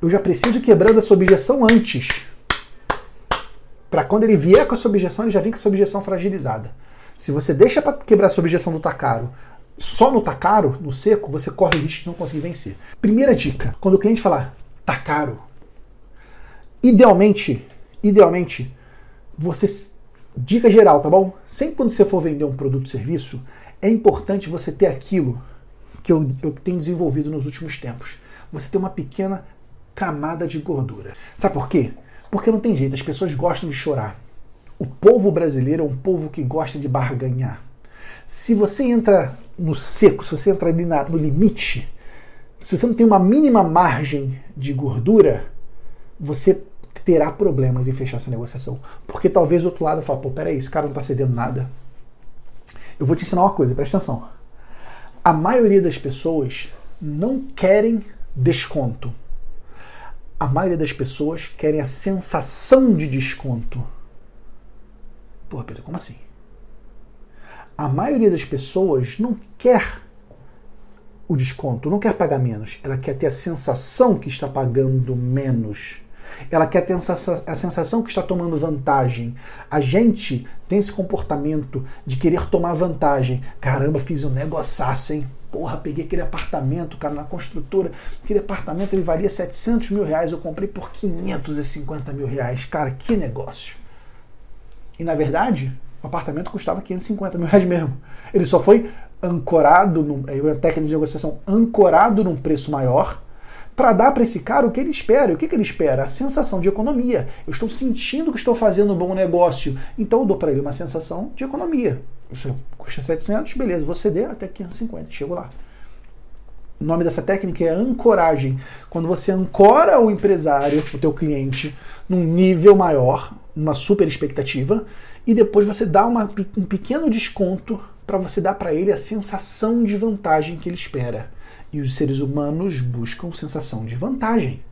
Eu já preciso quebrando essa objeção antes. Para quando ele vier com essa objeção, ele já vem com essa objeção fragilizada. Se você deixa para quebrar essa objeção do tá caro, só no tá caro, no seco, você corre o risco de não conseguir vencer. Primeira dica, quando o cliente falar tá caro, idealmente, idealmente, você dica geral, tá bom? Sempre quando você for vender um produto ou serviço, é importante você ter aquilo que eu, eu tenho desenvolvido nos últimos tempos. Você ter uma pequena camada de gordura. Sabe por quê? Porque não tem jeito, as pessoas gostam de chorar. O povo brasileiro é um povo que gosta de barganhar. Se você entra no seco, se você entra ali na, no limite, se você não tem uma mínima margem de gordura, você terá problemas em fechar essa negociação. Porque talvez o outro lado fale, pô, peraí, esse cara não está cedendo nada. Eu vou te ensinar uma coisa, presta atenção. A maioria das pessoas não querem desconto a maioria das pessoas querem a sensação de desconto. Porra, Pedro, como assim? A maioria das pessoas não quer o desconto, não quer pagar menos. Ela quer ter a sensação que está pagando menos. Ela quer ter a sensação que está tomando vantagem. A gente tem esse comportamento de querer tomar vantagem. Caramba, fiz um negociaço, hein? Porra, peguei aquele apartamento, cara, na construtora. Aquele apartamento ele valia 700 mil reais. Eu comprei por 550 mil reais. Cara, que negócio. E na verdade, o apartamento custava 550 mil reais mesmo. Ele só foi ancorado, num, a técnica de negociação, ancorado num preço maior para dar para esse cara o que ele espera. E o que, que ele espera? A sensação de economia. Eu estou sentindo que estou fazendo um bom negócio, então eu dou para ele uma sensação de economia. Isso custa 700, beleza, vou ceder até 550, chego lá. O nome dessa técnica é ancoragem. Quando você ancora o empresário, o teu cliente, num nível maior, uma super expectativa, e depois você dá uma, um pequeno desconto para você dar para ele a sensação de vantagem que ele espera. E os seres humanos buscam sensação de vantagem.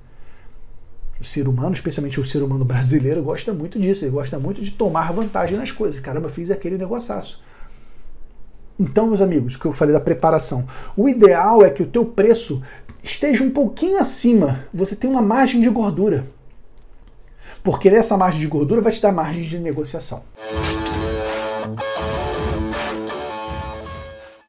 O ser humano, especialmente o ser humano brasileiro, gosta muito disso. Ele gosta muito de tomar vantagem nas coisas. Caramba, fiz aquele negociaço. Então, meus amigos, que eu falei da preparação. O ideal é que o teu preço esteja um pouquinho acima. Você tem uma margem de gordura. Porque essa margem de gordura vai te dar margem de negociação.